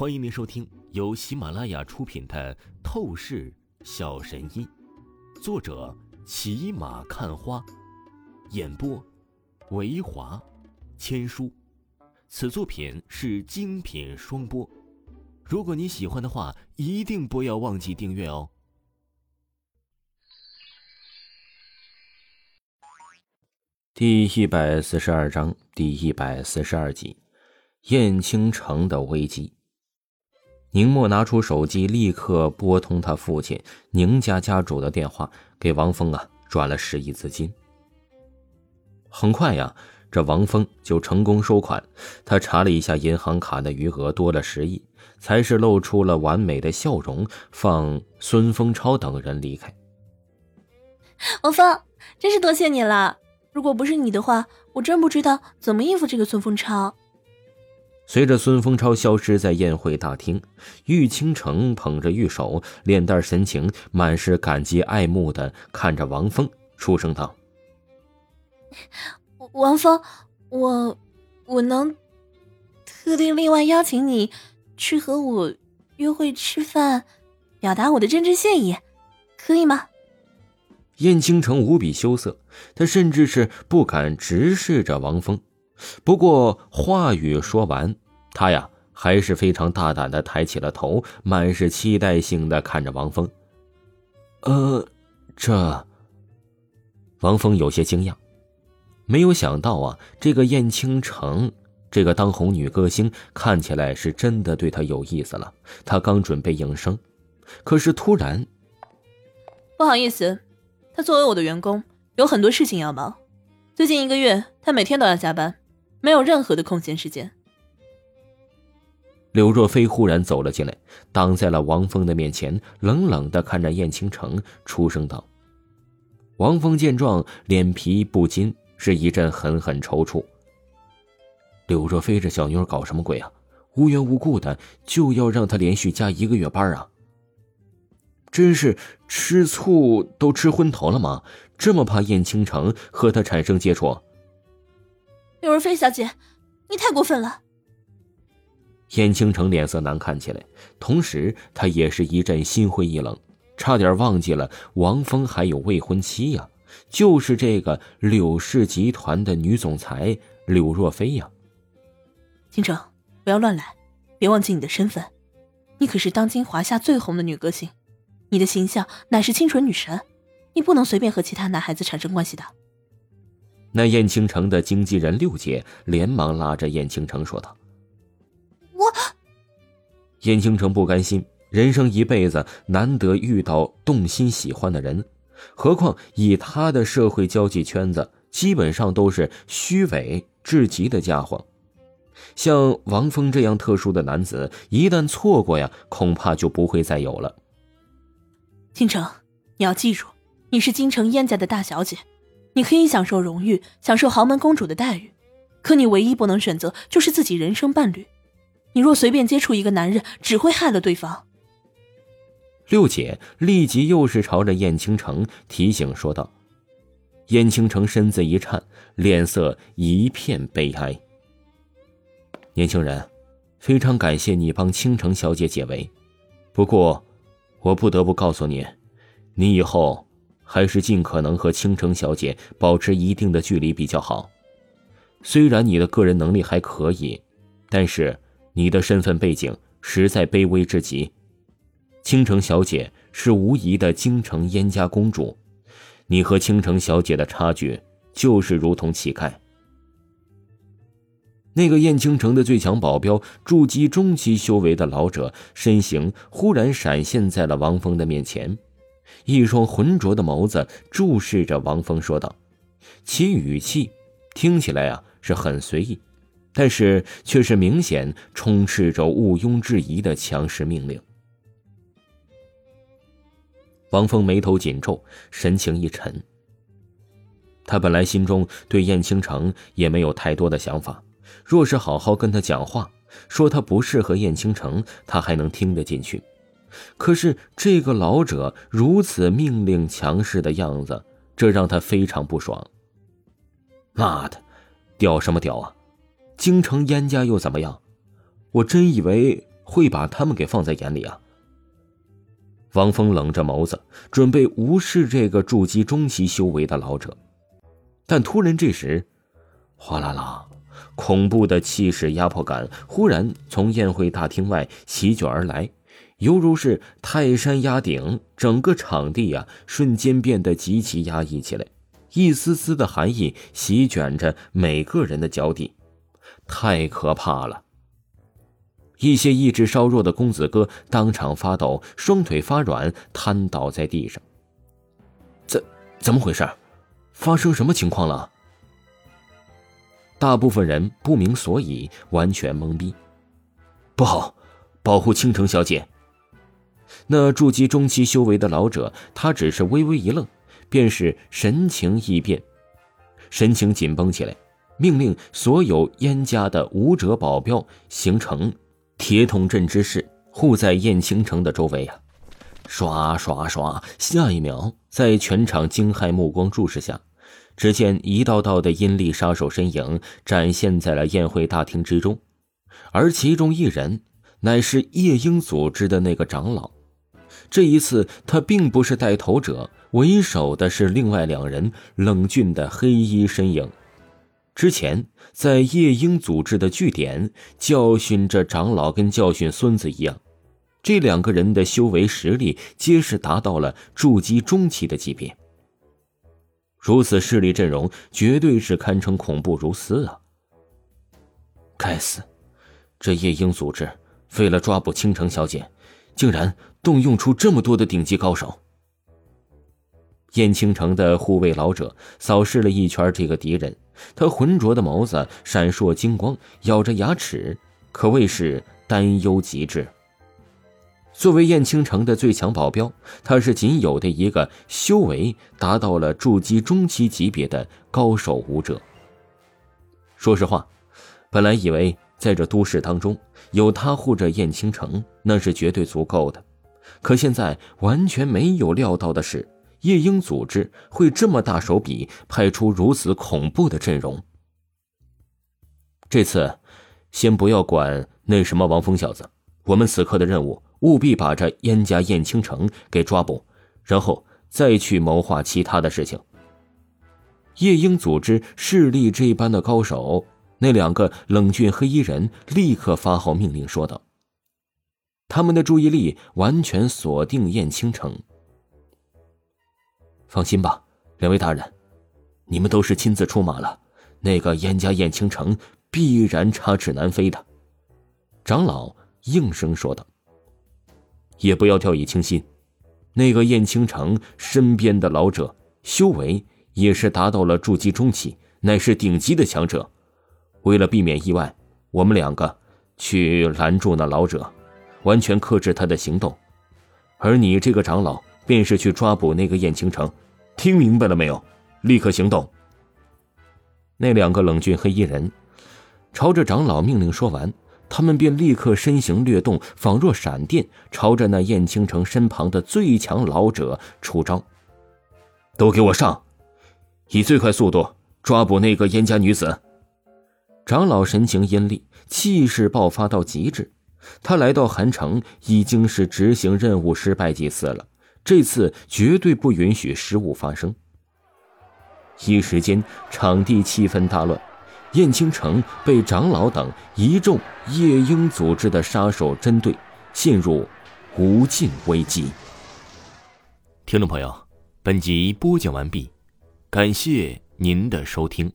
欢迎您收听由喜马拉雅出品的《透视小神医》，作者骑马看花，演播维华千书。此作品是精品双播。如果你喜欢的话，一定不要忘记订阅哦。第一百四十二章第一百四十二集：燕青城的危机。宁墨拿出手机，立刻拨通他父亲宁家家主的电话，给王峰啊转了十亿资金。很快呀，这王峰就成功收款。他查了一下银行卡的余额，多了十亿，才是露出了完美的笑容，放孙丰超等人离开。王峰，真是多谢你了！如果不是你的话，我真不知道怎么应付这个孙丰超。随着孙风超消失在宴会大厅，玉倾城捧着玉手，脸蛋神情满是感激爱慕的看着王峰，出声道：“王峰，我我能特地另外邀请你去和我约会吃饭，表达我的真挚谢意，可以吗？”燕倾城无比羞涩，他甚至是不敢直视着王峰。不过话语说完，他呀还是非常大胆的抬起了头，满是期待性的看着王峰。呃，这……王峰有些惊讶，没有想到啊，这个燕倾城，这个当红女歌星，看起来是真的对他有意思了。他刚准备应声，可是突然，不好意思，他作为我的员工，有很多事情要忙，最近一个月他每天都要加班。没有任何的空闲时间。柳若飞忽然走了进来，挡在了王峰的面前，冷冷的看着燕倾城，出声道：“王峰见状，脸皮不禁是一阵狠狠抽搐。柳若飞这小妞搞什么鬼啊？无缘无故的就要让她连续加一个月班啊？真是吃醋都吃昏头了吗？这么怕燕倾城和他产生接触？”柳若飞小姐，你太过分了！燕青城脸色难看起来，同时他也是一阵心灰意冷，差点忘记了王峰还有未婚妻呀，就是这个柳氏集团的女总裁柳若飞呀。青城，不要乱来，别忘记你的身份，你可是当今华夏最红的女歌星，你的形象乃是清纯女神，你不能随便和其他男孩子产生关系的。那燕青城的经纪人六姐连忙拉着燕青城说道：“我……”燕青城不甘心，人生一辈子难得遇到动心喜欢的人，何况以他的社会交际圈子，基本上都是虚伪至极的家伙。像王峰这样特殊的男子，一旦错过呀，恐怕就不会再有了。青城，你要记住，你是京城燕家的大小姐。你可以享受荣誉，享受豪门公主的待遇，可你唯一不能选择就是自己人生伴侣。你若随便接触一个男人，只会害了对方。六姐立即又是朝着燕倾城提醒说道。燕倾城身子一颤，脸色一片悲哀。年轻人，非常感谢你帮倾城小姐解围，不过，我不得不告诉你，你以后。还是尽可能和倾城小姐保持一定的距离比较好。虽然你的个人能力还可以，但是你的身份背景实在卑微至极。倾城小姐是无疑的京城燕家公主，你和倾城小姐的差距就是如同乞丐。那个燕倾城的最强保镖，筑基中期修为的老者，身形忽然闪现在了王峰的面前。一双浑浊的眸子注视着王峰，说道：“其语气听起来啊是很随意，但是却是明显充斥着毋庸置疑的强势命令。”王峰眉头紧皱，神情一沉。他本来心中对燕倾城也没有太多的想法，若是好好跟他讲话，说他不适合燕倾城，他还能听得进去。可是这个老者如此命令强势的样子，这让他非常不爽。妈的，屌什么屌啊！京城燕家又怎么样？我真以为会把他们给放在眼里啊？王峰冷着眸子，准备无视这个筑基中期修为的老者，但突然这时，哗啦啦，恐怖的气势压迫感忽然从宴会大厅外席卷而来，犹如是泰山压顶，整个场地呀瞬间变得极其压抑起来，一丝丝的寒意席卷着每个人的脚底，太可怕了。一些意志稍弱的公子哥当场发抖，双腿发软，瘫倒在地上。怎怎么回事？发生什么情况了？大部分人不明所以，完全懵逼。不好，保护倾城小姐！那筑基中期修为的老者，他只是微微一愣，便是神情异变，神情紧绷起来，命令所有燕家的武者保镖形成。铁桶阵之势护在燕青城的周围啊！刷刷刷！下一秒，在全场惊骇目光注视下，只见一道道的阴厉杀手身影展现在了宴会大厅之中，而其中一人乃是夜莺组织的那个长老。这一次，他并不是带头者，为首的是另外两人冷峻的黑衣身影。之前在夜莺组织的据点教训着长老，跟教训孙子一样。这两个人的修为实力皆是达到了筑基中期的级别。如此势力阵容，绝对是堪称恐怖如斯啊！该死，这夜莺组织为了抓捕倾城小姐，竟然动用出这么多的顶级高手。燕青城的护卫老者扫视了一圈这个敌人，他浑浊的眸子闪烁金光，咬着牙齿，可谓是担忧极致。作为燕青城的最强保镖，他是仅有的一个修为达到了筑基中期级别的高手武者。说实话，本来以为在这都市当中有他护着燕青城，那是绝对足够的，可现在完全没有料到的是。夜鹰组织会这么大手笔派出如此恐怖的阵容。这次，先不要管那什么王峰小子，我们此刻的任务务必把这燕家燕青城给抓捕，然后再去谋划其他的事情。夜鹰组织势力这般的高手，那两个冷峻黑衣人立刻发号命令说道：“他们的注意力完全锁定燕青城。”放心吧，两位大人，你们都是亲自出马了，那个燕家燕青城必然插翅难飞的。长老应声说道：“也不要掉以轻心，那个燕青城身边的老者修为也是达到了筑基中期，乃是顶级的强者。为了避免意外，我们两个去拦住那老者，完全克制他的行动，而你这个长老。”便是去抓捕那个燕青城，听明白了没有？立刻行动！那两个冷峻黑衣人朝着长老命令说完，他们便立刻身形掠动，仿若闪电，朝着那燕青城身旁的最强老者出招。都给我上！以最快速度抓捕那个燕家女子！长老神情阴厉，气势爆发到极致。他来到韩城已经是执行任务失败几次了。这次绝对不允许失误发生。一时间，场地气氛大乱，燕青城被长老等一众夜鹰组织的杀手针对，陷入无尽危机。听众朋友，本集播讲完毕，感谢您的收听。